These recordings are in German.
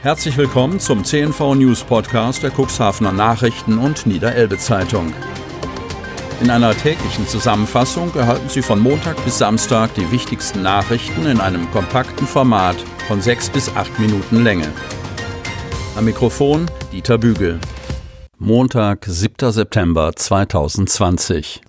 Herzlich willkommen zum CNV News Podcast der Cuxhavener Nachrichten und Niederelbe Zeitung. In einer täglichen Zusammenfassung erhalten Sie von Montag bis Samstag die wichtigsten Nachrichten in einem kompakten Format von sechs bis acht Minuten Länge. Am Mikrofon Dieter Bügel. Montag, 7. September 2020.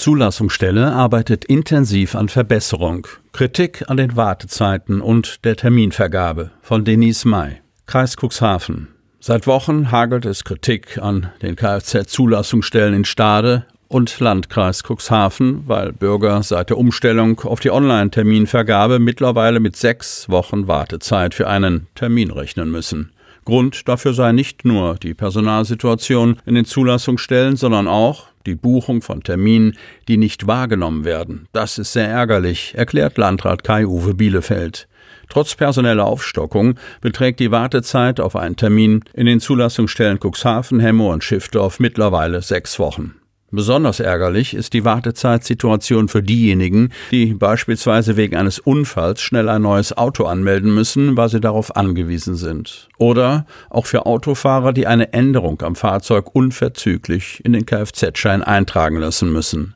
Zulassungsstelle arbeitet intensiv an Verbesserung. Kritik an den Wartezeiten und der Terminvergabe von Denise May. Kreis Cuxhaven. Seit Wochen hagelt es Kritik an den Kfz-Zulassungsstellen in Stade und Landkreis Cuxhaven, weil Bürger seit der Umstellung auf die Online-Terminvergabe mittlerweile mit sechs Wochen Wartezeit für einen Termin rechnen müssen. Grund dafür sei nicht nur die Personalsituation in den Zulassungsstellen, sondern auch die Buchung von Terminen, die nicht wahrgenommen werden. Das ist sehr ärgerlich, erklärt Landrat Kai-Uwe Bielefeld. Trotz personeller Aufstockung beträgt die Wartezeit auf einen Termin in den Zulassungsstellen Cuxhaven, Hemmo und Schiffdorf mittlerweile sechs Wochen. Besonders ärgerlich ist die Wartezeitsituation für diejenigen, die beispielsweise wegen eines Unfalls schnell ein neues Auto anmelden müssen, weil sie darauf angewiesen sind. Oder auch für Autofahrer, die eine Änderung am Fahrzeug unverzüglich in den Kfz-Schein eintragen lassen müssen.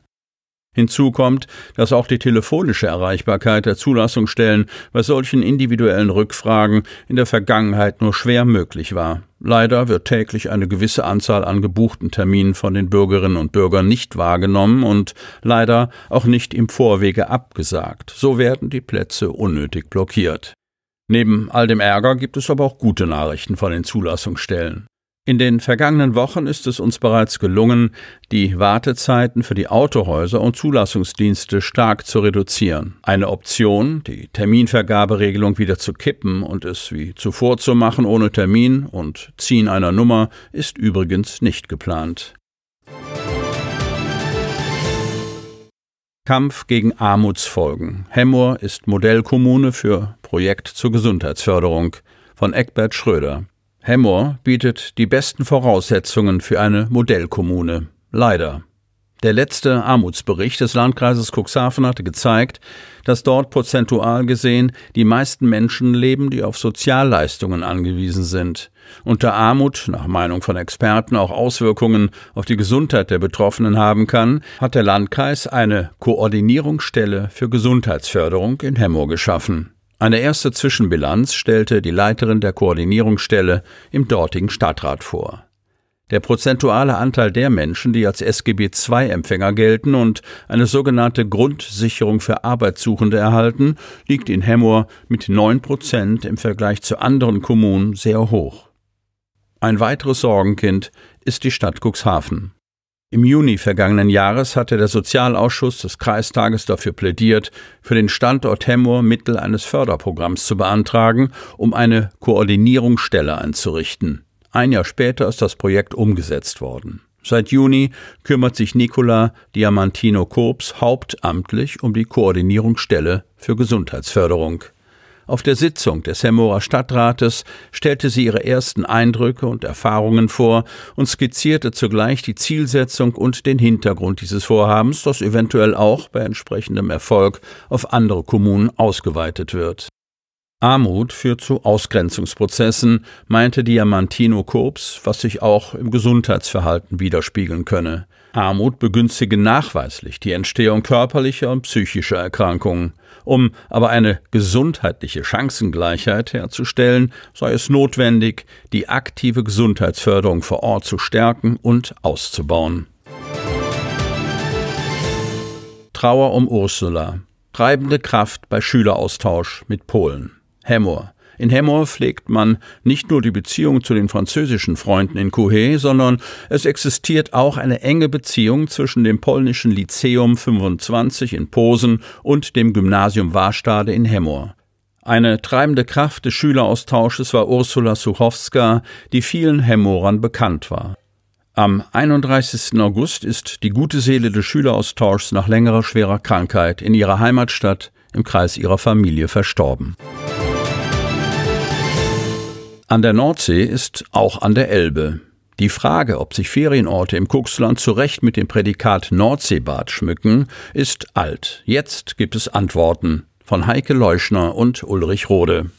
Hinzu kommt, dass auch die telefonische Erreichbarkeit der Zulassungsstellen bei solchen individuellen Rückfragen in der Vergangenheit nur schwer möglich war. Leider wird täglich eine gewisse Anzahl an gebuchten Terminen von den Bürgerinnen und Bürgern nicht wahrgenommen und leider auch nicht im Vorwege abgesagt. So werden die Plätze unnötig blockiert. Neben all dem Ärger gibt es aber auch gute Nachrichten von den Zulassungsstellen. In den vergangenen Wochen ist es uns bereits gelungen, die Wartezeiten für die Autohäuser und Zulassungsdienste stark zu reduzieren. Eine Option, die Terminvergaberegelung wieder zu kippen und es wie zuvor zu machen ohne Termin und Ziehen einer Nummer, ist übrigens nicht geplant. Kampf gegen Armutsfolgen. Hemmoor ist Modellkommune für Projekt zur Gesundheitsförderung von Eckbert Schröder. Hemmoor bietet die besten Voraussetzungen für eine Modellkommune. Leider. Der letzte Armutsbericht des Landkreises Cuxhaven hatte gezeigt, dass dort prozentual gesehen die meisten Menschen leben, die auf Sozialleistungen angewiesen sind. Da Armut nach Meinung von Experten auch Auswirkungen auf die Gesundheit der Betroffenen haben kann, hat der Landkreis eine Koordinierungsstelle für Gesundheitsförderung in Hemmoor geschaffen. Eine erste Zwischenbilanz stellte die Leiterin der Koordinierungsstelle im dortigen Stadtrat vor. Der prozentuale Anteil der Menschen, die als SGB II-Empfänger gelten und eine sogenannte Grundsicherung für Arbeitssuchende erhalten, liegt in Hemmoor mit 9 Prozent im Vergleich zu anderen Kommunen sehr hoch. Ein weiteres Sorgenkind ist die Stadt Cuxhaven. Im Juni vergangenen Jahres hatte der Sozialausschuss des Kreistages dafür plädiert, für den Standort Hemmoor Mittel eines Förderprogramms zu beantragen, um eine Koordinierungsstelle einzurichten. Ein Jahr später ist das Projekt umgesetzt worden. Seit Juni kümmert sich Nicola Diamantino Korps hauptamtlich um die Koordinierungsstelle für Gesundheitsförderung. Auf der Sitzung des Hemmorer Stadtrates stellte sie ihre ersten Eindrücke und Erfahrungen vor und skizzierte zugleich die Zielsetzung und den Hintergrund dieses Vorhabens, das eventuell auch bei entsprechendem Erfolg auf andere Kommunen ausgeweitet wird. Armut führt zu Ausgrenzungsprozessen, meinte Diamantino Kobs, was sich auch im Gesundheitsverhalten widerspiegeln könne. Armut begünstige nachweislich die Entstehung körperlicher und psychischer Erkrankungen. Um aber eine gesundheitliche Chancengleichheit herzustellen, sei es notwendig, die aktive Gesundheitsförderung vor Ort zu stärken und auszubauen. Trauer um Ursula. Treibende Kraft bei Schüleraustausch mit Polen. Hemmoor. In Hemmoor pflegt man nicht nur die Beziehung zu den französischen Freunden in Couhé, sondern es existiert auch eine enge Beziehung zwischen dem polnischen Lyzeum 25 in Posen und dem Gymnasium Warstade in Hemmoor. Eine treibende Kraft des Schüleraustausches war Ursula Suchowska, die vielen Hemmoorern bekannt war. Am 31. August ist die gute Seele des Schüleraustauschs nach längerer schwerer Krankheit in ihrer Heimatstadt im Kreis ihrer Familie verstorben. An der Nordsee ist auch an der Elbe. Die Frage, ob sich Ferienorte im Kuxland zu Recht mit dem Prädikat Nordseebad schmücken, ist alt. Jetzt gibt es Antworten. von Heike Leuschner und Ulrich Rode.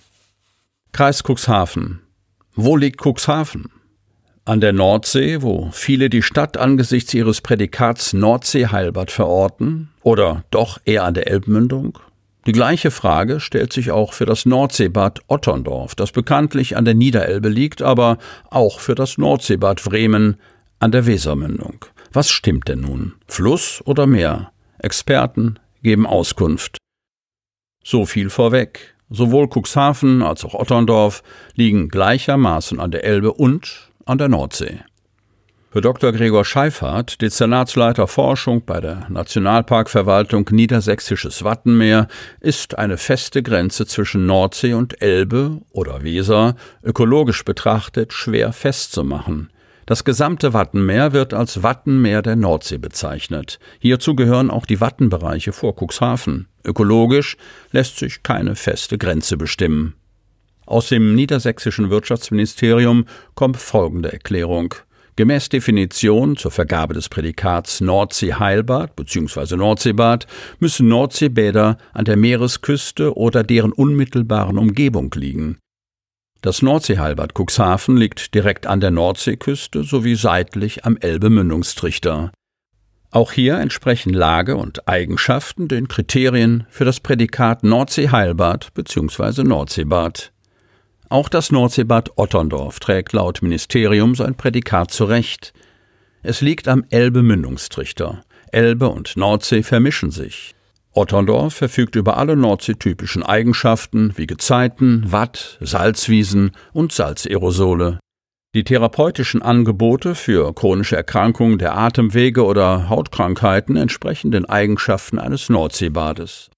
Kreis Cuxhaven. Wo liegt Cuxhaven? An der Nordsee, wo viele die Stadt angesichts ihres Prädikats Nordsee-Heilbad verorten? Oder doch eher an der Elbmündung? Die gleiche Frage stellt sich auch für das Nordseebad Otterndorf, das bekanntlich an der Niederelbe liegt, aber auch für das Nordseebad Bremen an der Wesermündung. Was stimmt denn nun? Fluss oder Meer? Experten geben Auskunft. So viel vorweg. Sowohl Cuxhaven als auch Otterndorf liegen gleichermaßen an der Elbe und an der Nordsee. Für Dr. Gregor Scheifhardt, Dezernatsleiter Forschung bei der Nationalparkverwaltung Niedersächsisches Wattenmeer, ist eine feste Grenze zwischen Nordsee und Elbe oder Weser ökologisch betrachtet schwer festzumachen. Das gesamte Wattenmeer wird als Wattenmeer der Nordsee bezeichnet. Hierzu gehören auch die Wattenbereiche vor Cuxhaven. Ökologisch lässt sich keine feste Grenze bestimmen. Aus dem niedersächsischen Wirtschaftsministerium kommt folgende Erklärung. Gemäß Definition zur Vergabe des Prädikats Nordsee-Heilbad bzw. Nordseebad müssen Nordseebäder an der Meeresküste oder deren unmittelbaren Umgebung liegen. Das Nordseeheilbad Cuxhaven liegt direkt an der Nordseeküste sowie seitlich am Elbe-Mündungstrichter. Auch hier entsprechen Lage und Eigenschaften den Kriterien für das Prädikat Nordseeheilbad bzw. Nordseebad. Auch das Nordseebad Otterndorf trägt laut Ministerium sein Prädikat zurecht. Es liegt am Elbe-Mündungstrichter. Elbe und Nordsee vermischen sich. Otterndorf verfügt über alle nordseetypischen Eigenschaften wie Gezeiten, Watt, Salzwiesen und Salzaerosole. Die therapeutischen Angebote für chronische Erkrankungen der Atemwege oder Hautkrankheiten entsprechen den Eigenschaften eines Nordseebades.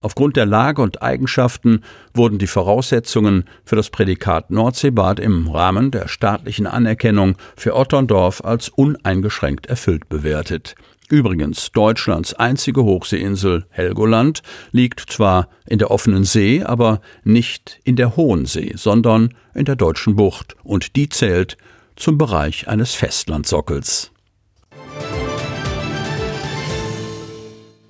Aufgrund der Lage und Eigenschaften wurden die Voraussetzungen für das Prädikat Nordseebad im Rahmen der staatlichen Anerkennung für Otterndorf als uneingeschränkt erfüllt bewertet. Übrigens, Deutschlands einzige Hochseeinsel Helgoland liegt zwar in der offenen See, aber nicht in der Hohen See, sondern in der deutschen Bucht, und die zählt zum Bereich eines Festlandsockels.